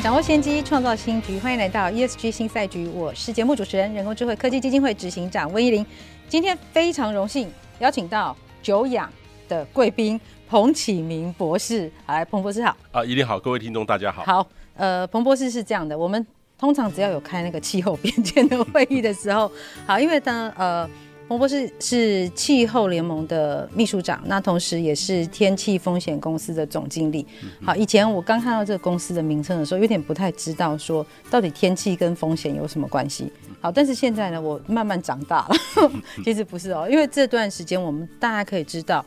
掌握先机，创造新局。欢迎来到 ESG 新赛局，我是节目主持人、人工智慧科技基金会执行长温依玲。今天非常荣幸邀请到久仰的贵宾彭启明博士。来，彭博士好。啊，依玲好，各位听众大家好。好，呃，彭博士是这样的，我们通常只要有开那个气候变迁的会议的时候，好，因为呢，呃。彭博士是气候联盟的秘书长，那同时也是天气风险公司的总经理。好，以前我刚看到这个公司的名称的时候，有点不太知道说到底天气跟风险有什么关系。好，但是现在呢，我慢慢长大了，其实不是哦，因为这段时间我们大家可以知道。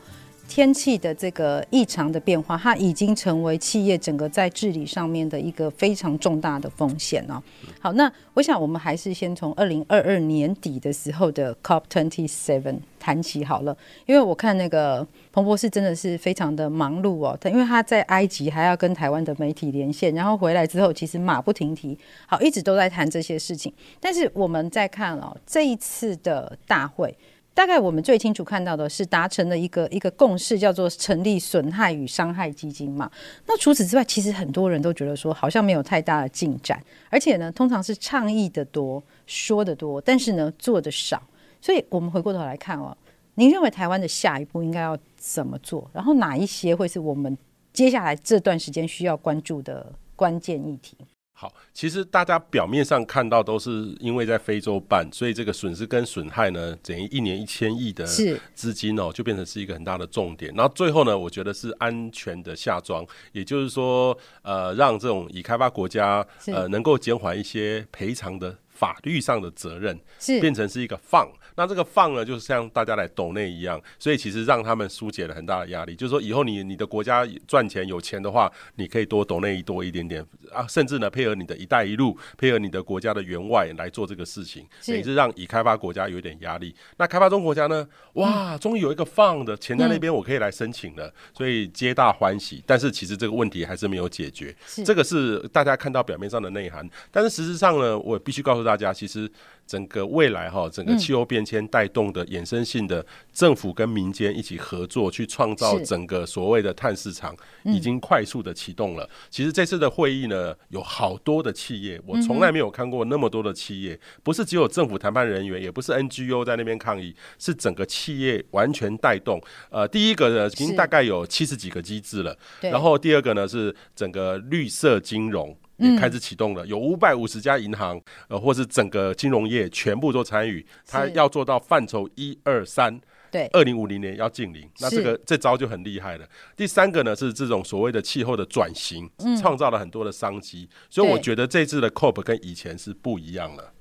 天气的这个异常的变化，它已经成为企业整个在治理上面的一个非常重大的风险哦。好，那我想我们还是先从二零二二年底的时候的 COP twenty seven 谈起好了，因为我看那个彭博士真的是非常的忙碌哦，他因为他在埃及还要跟台湾的媒体连线，然后回来之后其实马不停蹄，好，一直都在谈这些事情。但是我们在看哦，这一次的大会。大概我们最清楚看到的是达成了一个一个共识，叫做成立损害与伤害基金嘛。那除此之外，其实很多人都觉得说好像没有太大的进展，而且呢，通常是倡议的多，说的多，但是呢，做的少。所以我们回过头来看哦，您认为台湾的下一步应该要怎么做？然后哪一些会是我们接下来这段时间需要关注的关键议题？好，其实大家表面上看到都是因为在非洲办，所以这个损失跟损害呢，等于一年一千亿的资金哦，就变成是一个很大的重点。然后最后呢，我觉得是安全的下庄，也就是说，呃，让这种已开发国家呃能够减缓一些赔偿的法律上的责任，是变成是一个放。那这个放呢，就是像大家来抖内一样，所以其实让他们疏解了很大的压力。就是说，以后你你的国家赚钱有钱的话，你可以多抖内多一点点啊，甚至呢配合你的一带一路，配合你的国家的员外来做这个事情，等于是让已开发国家有一点压力。那开发中国家呢，哇，终于有一个放的钱在那边，我可以来申请了，所以皆大欢喜。但是其实这个问题还是没有解决，这个是大家看到表面上的内涵，但是实质上呢，我必须告诉大家，其实。整个未来哈，整个气候变迁带动的衍生性的政府跟民间一起合作，去创造整个所谓的碳市场，已经快速的启动了。其实这次的会议呢，有好多的企业，我从来没有看过那么多的企业，不是只有政府谈判人员，也不是 NGO 在那边抗议，是整个企业完全带动。呃，第一个呢，已经大概有七十几个机制了，然后第二个呢是整个绿色金融。也开始启动了，有五百五十家银行，呃，或是整个金融业全部都参与。它要做到范畴一二三，对，二零五零年要净零，那这个这招就很厉害了。第三个呢是这种所谓的气候的转型，创造了很多的商机，所以我觉得这次的 COP 跟以前是不一样了。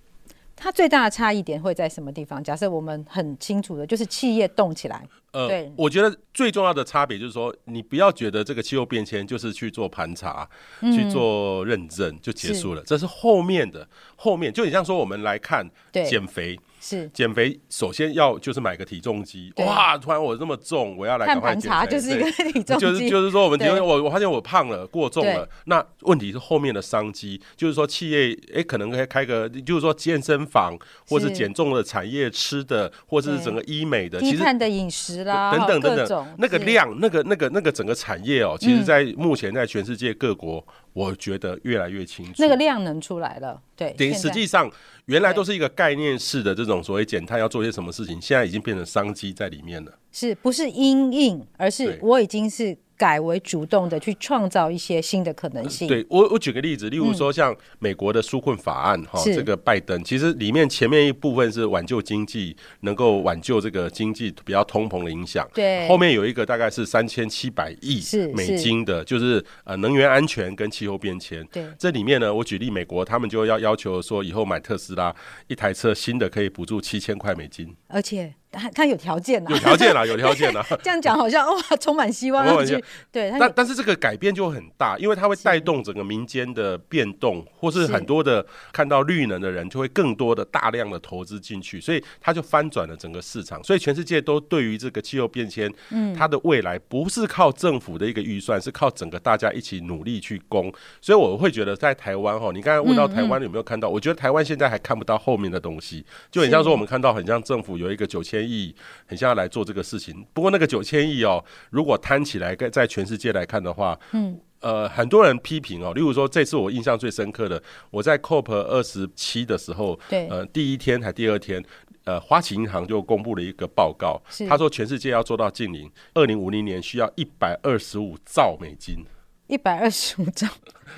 它最大的差异点会在什么地方？假设我们很清楚的，就是企业动起来。呃，对，我觉得最重要的差别就是说，你不要觉得这个气候变迁就是去做盘查、嗯、去做认证就结束了，是这是后面的后面。就你像说，我们来看减肥。是。减肥，首先要就是买个体重机。哇，突然我这么重，我要来赶快减肥。就是一个体重机，就是就是说，我们因为我我发现我胖了，过重了。那问题是后面的商机，就是说企业哎、欸，可能可以开个，就是说健身房，或是减重的产业，吃的，或者是整个医美的，其实的饮食啦，等等等等，那个量，那个那个那个整个产业哦、喔，其实在目前在全世界各国。我觉得越来越清楚，那个量能出来了，对。等于实际上原来都是一个概念式的这种所谓减碳要做些什么事情，现在已经变成商机在里面了。是不是因应，而是我已经是。改为主动的去创造一些新的可能性。对，我，我举个例子，例如说像美国的纾困法案哈、嗯，这个拜登其实里面前面一部分是挽救经济，能够挽救这个经济比较通膨的影响。对，后面有一个大概是三千七百亿美金的，就是呃能源安全跟气候变迁。对，这里面呢，我举例美国，他们就要要求说以后买特斯拉一台车新的可以补助七千块美金，而且。他他有条件了，有条件了，有条件了。这样讲好像哇，充满希望。对，但但是这个改变就很大，因为它会带动整个民间的变动，或是很多的看到绿能的人就会更多的大量的投资进去，所以它就翻转了整个市场。所以全世界都对于这个气候变迁，嗯，它的未来不是靠政府的一个预算，是靠整个大家一起努力去攻。所以我会觉得在台湾哈，你刚才问到台湾有没有看到？我觉得台湾现在还看不到后面的东西，就很像说我们看到很像政府有一个九千。亿很像要来做这个事情，不过那个九千亿哦，如果摊起来，在全世界来看的话，嗯，呃，很多人批评哦，例如说这次我印象最深刻的，我在 COP 二十七的时候，对，呃，第一天还第二天，呃，花旗银行就公布了一个报告，他说全世界要做到净零，二零五零年需要一百二十五兆美金。一百二十五兆，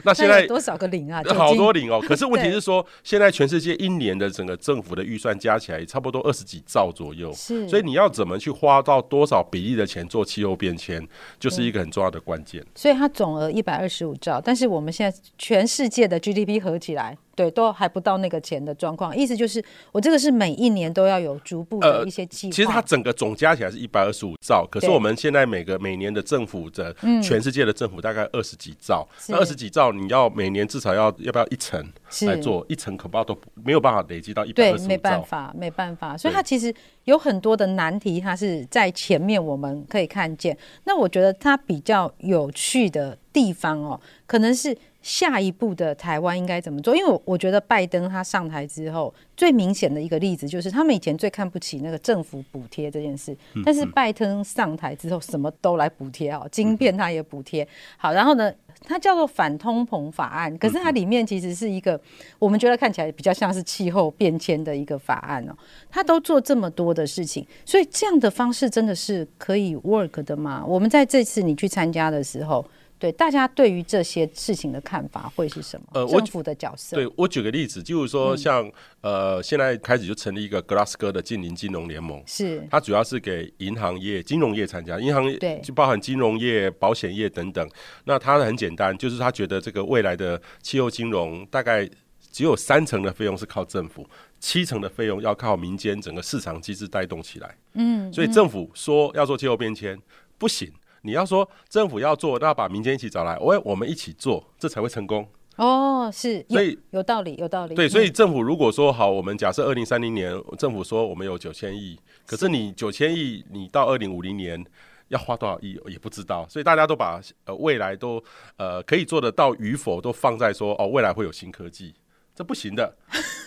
那现在多少个零啊？好多零哦！可是问题是说，现在全世界一年的整个政府的预算加起来差不多二十几兆左右，是。所以你要怎么去花到多少比例的钱做气候变迁，就是一个很重要的关键。所以它总额一百二十五兆，但是我们现在全世界的 GDP 合起来。对，都还不到那个钱的状况，意思就是我这个是每一年都要有逐步的一些计划。呃、其实它整个总加起来是一百二十五兆，可是我们现在每个每年的政府的全世界的政府大概二十几兆，嗯、那二十几兆你要每年至少要要不要一层来做，一层可怕都没有办法累积到一百二十五兆。对，没办法，没办法，所以它其实有很多的难题，它是在前面我们可以看见。那我觉得它比较有趣的地方哦，可能是。下一步的台湾应该怎么做？因为我我觉得拜登他上台之后，最明显的一个例子就是他们以前最看不起那个政府补贴这件事，但是拜登上台之后，什么都来补贴哦，晶片他也补贴。好，然后呢，它叫做反通膨法案，可是它里面其实是一个我们觉得看起来比较像是气候变迁的一个法案哦。他都做这么多的事情，所以这样的方式真的是可以 work 的吗？我们在这次你去参加的时候。对大家对于这些事情的看法会是什么？呃，政府的角色。对，我举个例子，就是说像，嗯、呃，现在开始就成立一个格拉斯哥的近邻金融联盟，是它主要是给银行业、金融业参加，银行业就包含金融业、保险业等等。那它很简单，就是他觉得这个未来的气候金融大概只有三成的费用是靠政府，七成的费用要靠民间整个市场机制带动起来。嗯，所以政府说要做气候变迁不行。你要说政府要做，那要把民间一起找来，喂，我们一起做，这才会成功。哦，是，所以有道理，有道理。对，所以政府如果说好，我们假设二零三零年政府说我们有九千亿，可是你九千亿，你到二零五零年要花多少亿也不知道，所以大家都把呃未来都呃可以做得到与否都放在说哦未来会有新科技。这不行的，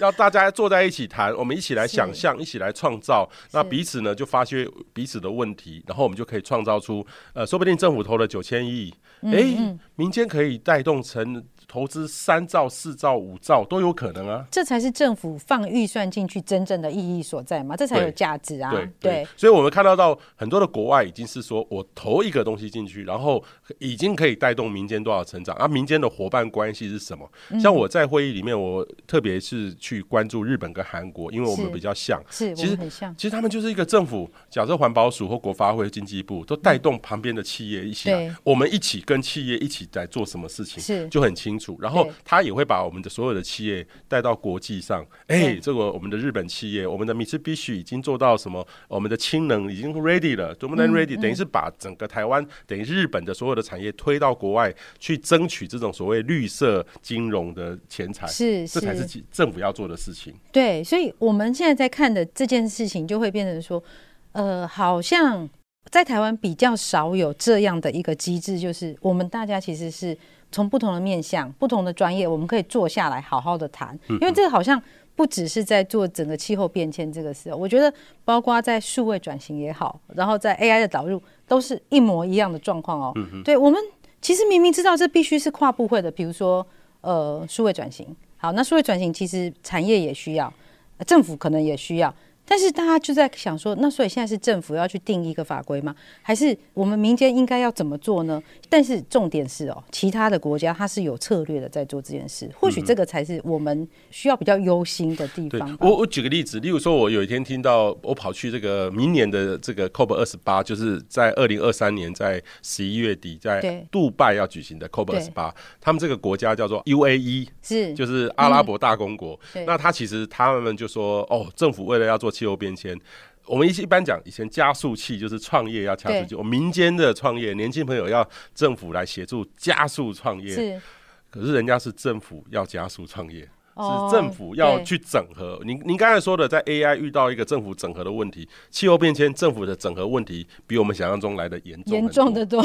要大家坐在一起谈，我们一起来想象，一起来创造，那彼此呢就发现彼此的问题，然后我们就可以创造出，呃，说不定政府投了九千亿，哎，民间可以带动成。投资三兆、四兆、五兆都有可能啊！这才是政府放预算进去真正的意义所在嘛？这才有价值啊！对对，对，所以我们看到到很多的国外已经是说，我投一个东西进去，然后已经可以带动民间多少成长啊？民间的伙伴关系是什么？嗯、像我在会议里面，我特别是去关注日本跟韩国，因为我们比较像，是，其实很像。其实他们就是一个政府，假设环保署或国发会、经济部都带动旁边的企业一起来，我们一起跟企业一起在做什么事情，是就很清。然后他也会把我们的所有的企业带到国际上。哎，这个我们的日本企业，我们的 Mitsubishi 已经做到什么？我们的氢能已经 ready 了，多么能 ready？等于是把整个台湾，等于日本的所有的产业推到国外去争取这种所谓绿色金融的钱财。是，这才是政府要做的事情。对，所以我们现在在看的这件事情，就会变成说，呃，好像在台湾比较少有这样的一个机制，就是我们大家其实是。从不同的面向、不同的专业，我们可以坐下来好好的谈。因为这个好像不只是在做整个气候变迁这个事，我觉得包括在数位转型也好，然后在 AI 的导入，都是一模一样的状况哦。对，我们其实明明知道这必须是跨部会的，比如说呃数位转型，好，那数位转型其实产业也需要，政府可能也需要。但是大家就在想说，那所以现在是政府要去定一个法规吗？还是我们民间应该要怎么做呢？但是重点是哦，其他的国家它是有策略的在做这件事，或许这个才是我们需要比较忧心的地方。我我举个例子，例如说，我有一天听到我跑去这个明年的这个 COP 二十八，就是在二零二三年在十一月底在杜拜要举行的 COP 二十八，他们这个国家叫做 UAE，是就是阿拉伯大公国。嗯、那他其实他们就说，哦，政府为了要做气候变迁，我们一一般讲，以前加速器就是创业要加速器，我民间的创业，年轻朋友要政府来协助加速创业，是，可是人家是政府要加速创业。是政府要去整合。您您刚才说的，在 AI 遇到一个政府整合的问题，气候变迁政府的整合问题比我们想象中来的严重严重的多。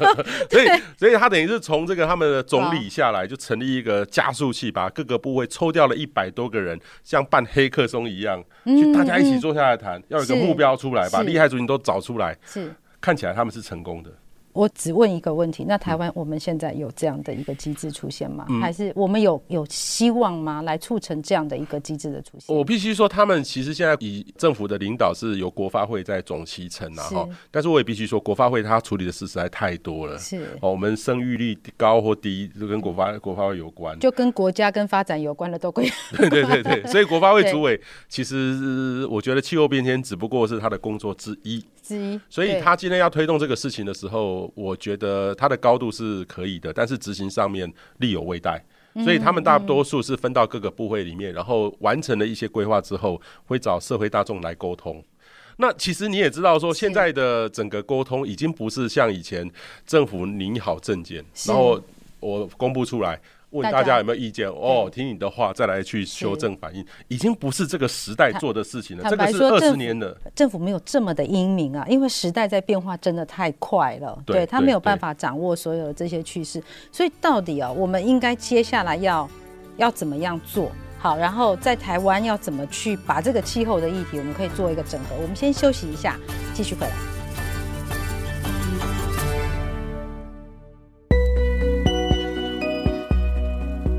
所以所以他等于是从这个他们的总理下来，就成立一个加速器，把各个部位抽掉了一百多个人，像办黑客松一样，去大家一起坐下来谈，要有一个目标出来，把厉害族群都找出来。是看起来他们是成功的。我只问一个问题：那台湾我们现在有这样的一个机制出现吗？嗯、还是我们有有希望吗？来促成这样的一个机制的出现？我必须说，他们其实现在以政府的领导是由国发会在总期程啊，哈。但是我也必须说，国发会他处理的事实在太多了。是哦，我们生育率高或低，就跟国发国发会有关，就跟国家跟发展有关的都归。对对对对，所以国发会主委其实我觉得气候变迁只不过是他的工作之一。之一，所以他今天要推动这个事情的时候，我觉得它的高度是可以的，但是执行上面力有未逮。所以他们大多数是分到各个部会里面，然后完成了一些规划之后，会找社会大众来沟通。那其实你也知道，说现在的整个沟通已经不是像以前政府拟好证件，然后我公布出来。问大家有没有意见？哦，听你的话，再来去修正反应，已经不是这个时代做的事情了。这个是二十年的政府没有这么的英明啊，因为时代在变化真的太快了，对他没有办法掌握所有的这些趋势。所以到底啊，我们应该接下来要要怎么样做好？然后在台湾要怎么去把这个气候的议题，我们可以做一个整合。我们先休息一下，继续回来。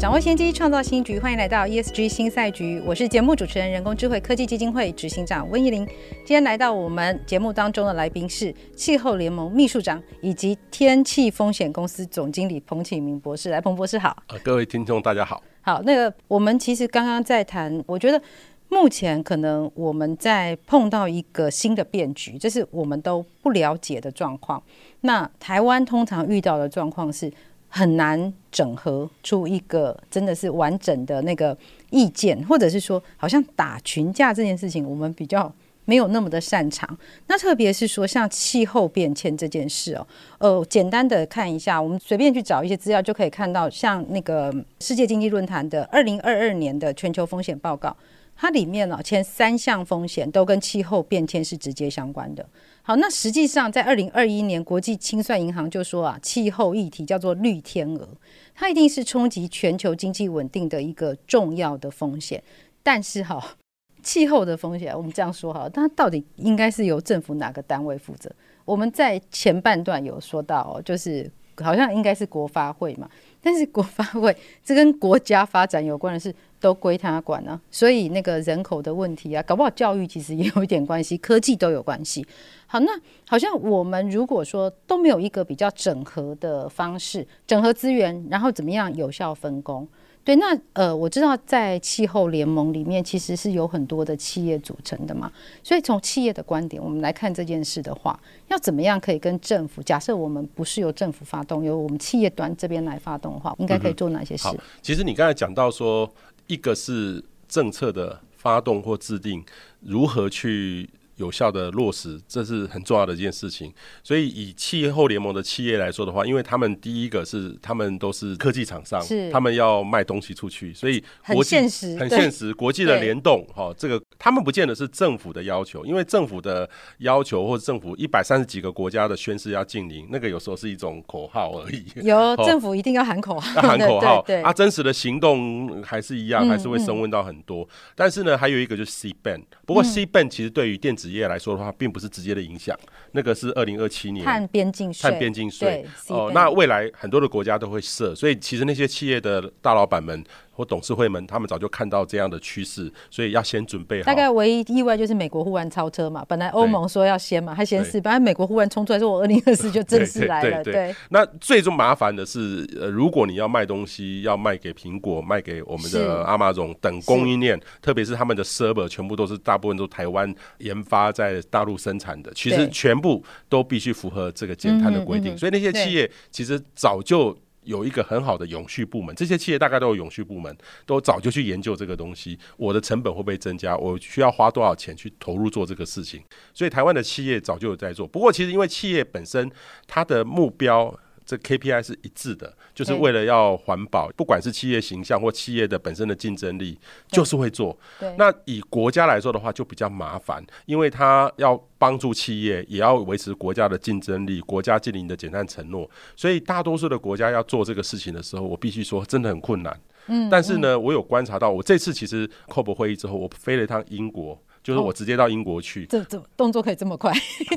掌握先机，创造新局。欢迎来到 ESG 新赛局，我是节目主持人、人工智慧科技基金会执行长温怡玲。今天来到我们节目当中的来宾是气候联盟秘书长以及天气风险公司总经理彭启明博士。来，彭博士好。呃，各位听众大家好。好，那个我们其实刚刚在谈，我觉得目前可能我们在碰到一个新的变局，这是我们都不了解的状况。那台湾通常遇到的状况是。很难整合出一个真的是完整的那个意见，或者是说，好像打群架这件事情，我们比较没有那么的擅长。那特别是说，像气候变迁这件事哦，呃，简单的看一下，我们随便去找一些资料就可以看到，像那个世界经济论坛的二零二二年的全球风险报告，它里面呢，前三项风险都跟气候变迁是直接相关的。好，那实际上在二零二一年，国际清算银行就说啊，气候议题叫做绿天鹅，它一定是冲击全球经济稳定的一个重要的风险。但是哈，气候的风险，我们这样说哈，它到底应该是由政府哪个单位负责？我们在前半段有说到，就是好像应该是国发会嘛，但是国发会这跟国家发展有关的事。都归他管呢，所以那个人口的问题啊，搞不好教育其实也有一点关系，科技都有关系。好，那好像我们如果说都没有一个比较整合的方式，整合资源，然后怎么样有效分工？对，那呃，我知道在气候联盟里面其实是有很多的企业组成的嘛，所以从企业的观点，我们来看这件事的话，要怎么样可以跟政府？假设我们不是由政府发动，由我们企业端这边来发动的话，应该可以做哪些事？嗯、其实你刚才讲到说。一个是政策的发动或制定，如何去有效的落实，这是很重要的一件事情。所以以气候联盟的企业来说的话，因为他们第一个是他们都是科技厂商，他们要卖东西出去，所以国际很现实，很现实，国际的联动，哈，这个。他们不见得是政府的要求，因为政府的要求或者政府一百三十几个国家的宣誓要禁零，那个有时候是一种口号而已。有 政府一定要喊口号，要喊口号，啊，真实的行动还是一样，还是会升温到很多。但是呢，还有一个就是 C ban，不过 C ban 其实对于电子业来说的话，并不是直接的影响。那个是二零二七年碳边境税，碳边境税哦。那未来很多的国家都会设，所以其实那些企业的大老板们。或董事会们，他们早就看到这样的趋势，所以要先准备好。大概唯一意外就是美国忽然超车嘛，本来欧盟说要先嘛，他先试，本来美国忽然冲出来说我二零二四就正式来了。对，那最终麻烦的是，呃，如果你要卖东西，要卖给苹果，卖给我们的 Amazon 等供应链，特别是他们的 server 全部都是大部分都台湾研发在大陆生产的，其实全部都必须符合这个减碳的规定，所以那些企业其实早就。有一个很好的永续部门，这些企业大概都有永续部门，都早就去研究这个东西。我的成本会不会增加？我需要花多少钱去投入做这个事情？所以台湾的企业早就有在做。不过，其实因为企业本身它的目标。这 KPI 是一致的，就是为了要环保，不管是企业形象或企业的本身的竞争力，就是会做。那以国家来说的话，就比较麻烦，因为它要帮助企业，也要维持国家的竞争力，国家建立的减碳承诺。所以大多数的国家要做这个事情的时候，我必须说真的很困难。嗯，但是呢，我有观察到，我这次其实 COP 会议之后，我飞了一趟英国。就是我直接到英国去，哦、这这动作可以这么快？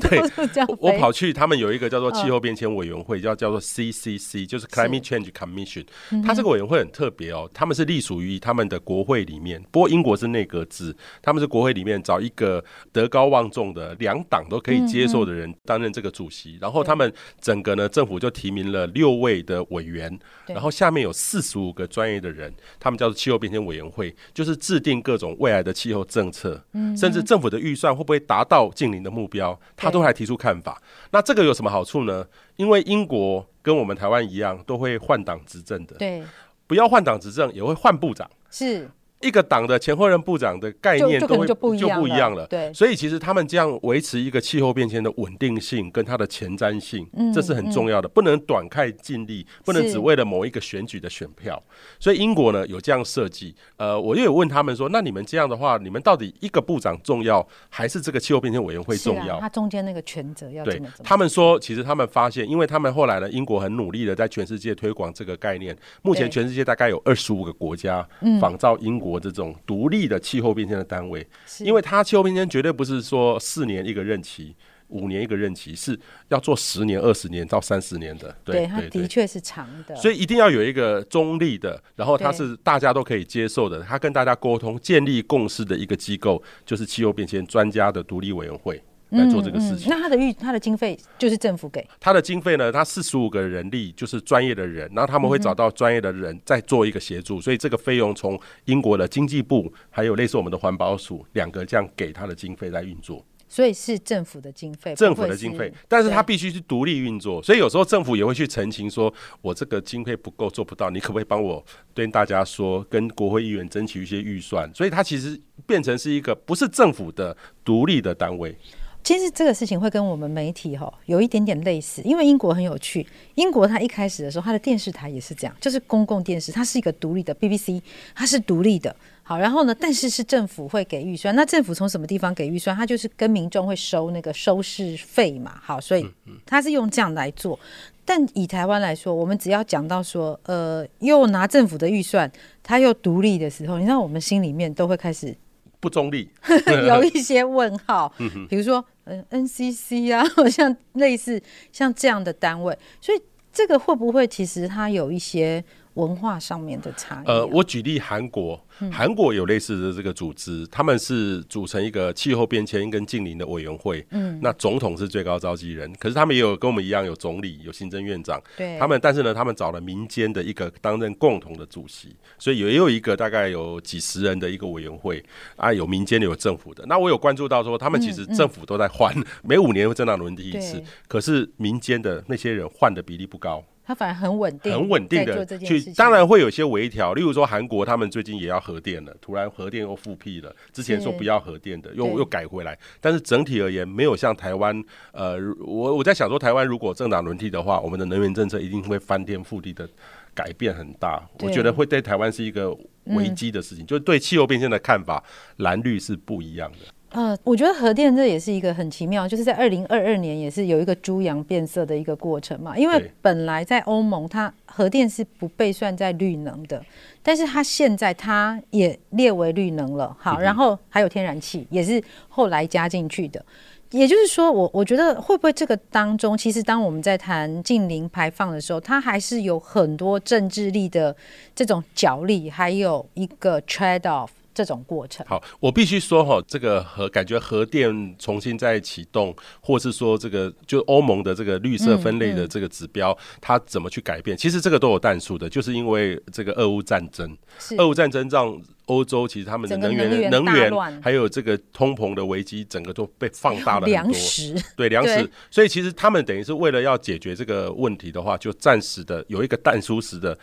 对，我跑去他们有一个叫做气候变迁委员会，哦、叫叫做 CCC，就是 Climate Change Commission。它这个委员会很特别哦，他们是隶属于他们的国会里面，不过英国是内阁制，他们是国会里面找一个德高望重的两党都可以接受的人担任这个主席，然后他们整个呢政府就提名了六位的委员，然后下面有四十五个专业的人，他们叫做气候变迁委员会，就是制定各种未来的气候政策。嗯。甚至政府的预算会不会达到近零的目标，他都还提出看法。那这个有什么好处呢？因为英国跟我们台湾一样，都会换党执政的。对，不要换党执政也会换部长。是。一个党的前后任部长的概念都会就不一样了，对，所以其实他们这样维持一个气候变迁的稳定性跟它的前瞻性，这是很重要的，不能短看尽力，不能只为了某一个选举的选票。所以英国呢有这样设计，呃，我又有问他们说，那你们这样的话，你们到底一个部长重要，还是这个气候变迁委员会重要？他中间那个权责要怎么？他们说，其实他们发现，因为他们后来呢，英国很努力的在全世界推广这个概念，目前全世界大概有二十五个国家仿照英国。国这种独立的气候变迁的单位，因为它气候变迁绝对不是说四年一个任期，五年一个任期，是要做十年、二十年到三十年的。对，它的确是长的，所以一定要有一个中立的，然后它是大家都可以接受的，它跟大家沟通、建立共识的一个机构，就是气候变迁专家的独立委员会。来做这个事情，嗯嗯、那他的预他的经费就是政府给他的经费呢？他四十五个人力就是专业的人，然后他们会找到专业的人再做一个协助，所以这个费用从英国的经济部还有类似我们的环保署两个这样给他的经费来运作，所以是政府的经费，政府的经费，但是他必须是独立运作，所以有时候政府也会去澄清说，我这个经费不够做不到，你可不可以帮我跟大家说，跟国会议员争取一些预算？所以它其实变成是一个不是政府的独立的单位。其实这个事情会跟我们媒体哈有一点点类似，因为英国很有趣。英国它一开始的时候，它的电视台也是这样，就是公共电视，它是一个独立的 BBC，它是独立的。好，然后呢，但是是政府会给预算。那政府从什么地方给预算？它就是跟民众会收那个收视费嘛。好，所以它是用这样来做。但以台湾来说，我们只要讲到说，呃，又拿政府的预算，它又独立的时候，你知道我们心里面都会开始。不中立，有一些问号，比如说，嗯，NCC 啊，像类似像这样的单位，所以这个会不会其实它有一些文化上面的差异？呃，我举例韩国。韩国有类似的这个组织，他们是组成一个气候变迁跟近邻的委员会。嗯，那总统是最高召集人，可是他们也有跟我们一样有总理、有行政院长。对，他们但是呢，他们找了民间的一个担任共同的主席，所以也有一个大概有几十人的一个委员会啊，有民间的，有政府的。那我有关注到说，他们其实政府都在换，每五年会政党轮替一次，可是民间的那些人换的比例不高。他反而很稳定，很稳定的去，当然会有些微调，例如说韩国他们最近也要核电了，突然核电又复辟了，之前说不要核电的，又又改回来，但是整体而言没有像台湾，呃，我我在想说台湾如果政党轮替的话，我们的能源政策一定会翻天覆地的改变很大，我觉得会对台湾是一个危机的事情，就是对气候变迁的看法蓝绿是不一样的。呃，我觉得核电这也是一个很奇妙，就是在二零二二年也是有一个猪羊变色的一个过程嘛。因为本来在欧盟，它核电是不被算在绿能的，但是它现在它也列为绿能了。好，然后还有天然气也是后来加进去的。也就是说，我我觉得会不会这个当中，其实当我们在谈净零排放的时候，它还是有很多政治力的这种角力，还有一个 trade off。这种过程。好，我必须说哈，这个核感觉核电重新再启动，或是说这个就欧盟的这个绿色分类的这个指标，嗯嗯、它怎么去改变？其实这个都有淡数的，就是因为这个俄乌战争，俄乌战争让欧洲其实他们的能源能源还有这个通膨的危机，整个都被放大了很多。粮食对粮食，所以其实他们等于是为了要解决这个问题的话，就暂时的有一个但书时的。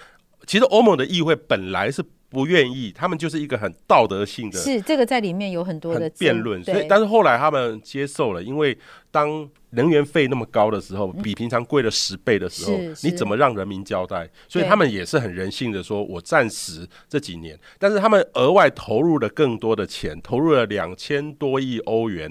其实欧盟的议会本来是不愿意，他们就是一个很道德性的，是这个在里面有很多的辩论，所以但是后来他们接受了，因为当能源费那么高的时候，比平常贵了十倍的时候，你怎么让人民交代？所以他们也是很人性的说，我暂时这几年，但是他们额外投入了更多的钱，投入了两千多亿欧元，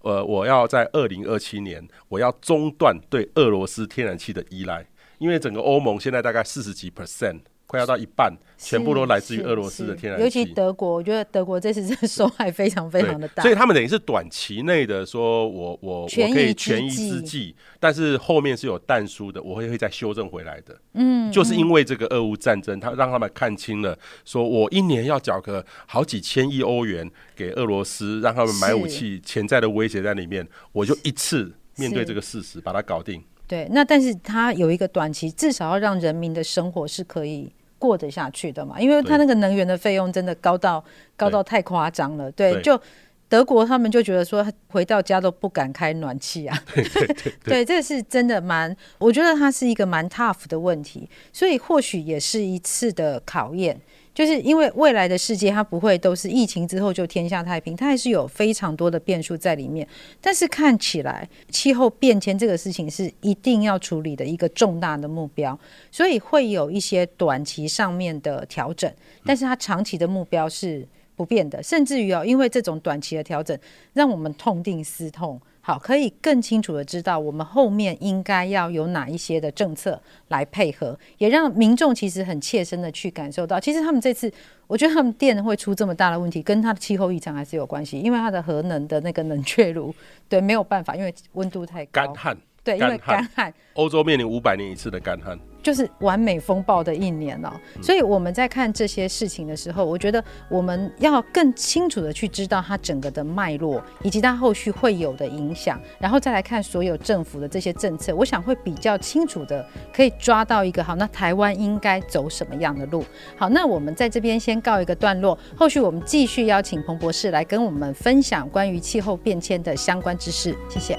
呃，我要在二零二七年，我要中断对俄罗斯天然气的依赖，因为整个欧盟现在大概四十几 percent。快要到一半，全部都来自于俄罗斯的天然气。尤其德国，我觉得德国这次真的受害非常非常的大。所以他们等于是短期内的说，我我我可以权宜之计，但是后面是有淡书的，我会会再修正回来的。嗯，就是因为这个俄乌战争，他让他们看清了，说我一年要缴个好几千亿欧元给俄罗斯，让他们买武器，潜在的威胁在里面，我就一次面对这个事实，把它搞定。对，那但是他有一个短期，至少要让人民的生活是可以。过得下去的嘛？因为他那个能源的费用真的高到高到太夸张了。对，对，就德国他们就觉得说回到家都不敢开暖气啊。对对对，对，这是真的蛮，我觉得它是一个蛮 tough 的问题，所以或许也是一次的考验。就是因为未来的世界，它不会都是疫情之后就天下太平，它还是有非常多的变数在里面。但是看起来气候变迁这个事情是一定要处理的一个重大的目标，所以会有一些短期上面的调整，但是它长期的目标是不变的，甚至于哦，因为这种短期的调整，让我们痛定思痛。好，可以更清楚的知道我们后面应该要有哪一些的政策来配合，也让民众其实很切身的去感受到，其实他们这次，我觉得他们电会出这么大的问题，跟它的气候异常还是有关系，因为它的核能的那个冷却炉，对，没有办法，因为温度太高，干旱，对，因为干旱，欧洲面临五百年一次的干旱。就是完美风暴的一年了，所以我们在看这些事情的时候，我觉得我们要更清楚的去知道它整个的脉络，以及它后续会有的影响，然后再来看所有政府的这些政策，我想会比较清楚的可以抓到一个好，那台湾应该走什么样的路？好，那我们在这边先告一个段落，后续我们继续邀请彭博士来跟我们分享关于气候变迁的相关知识，谢谢。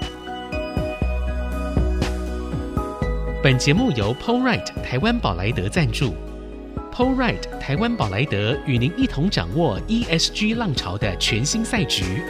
本节目由 POLRIGHT 台湾宝莱德赞助，POLRIGHT 台湾宝莱德与您一同掌握 ESG 浪潮的全新赛局。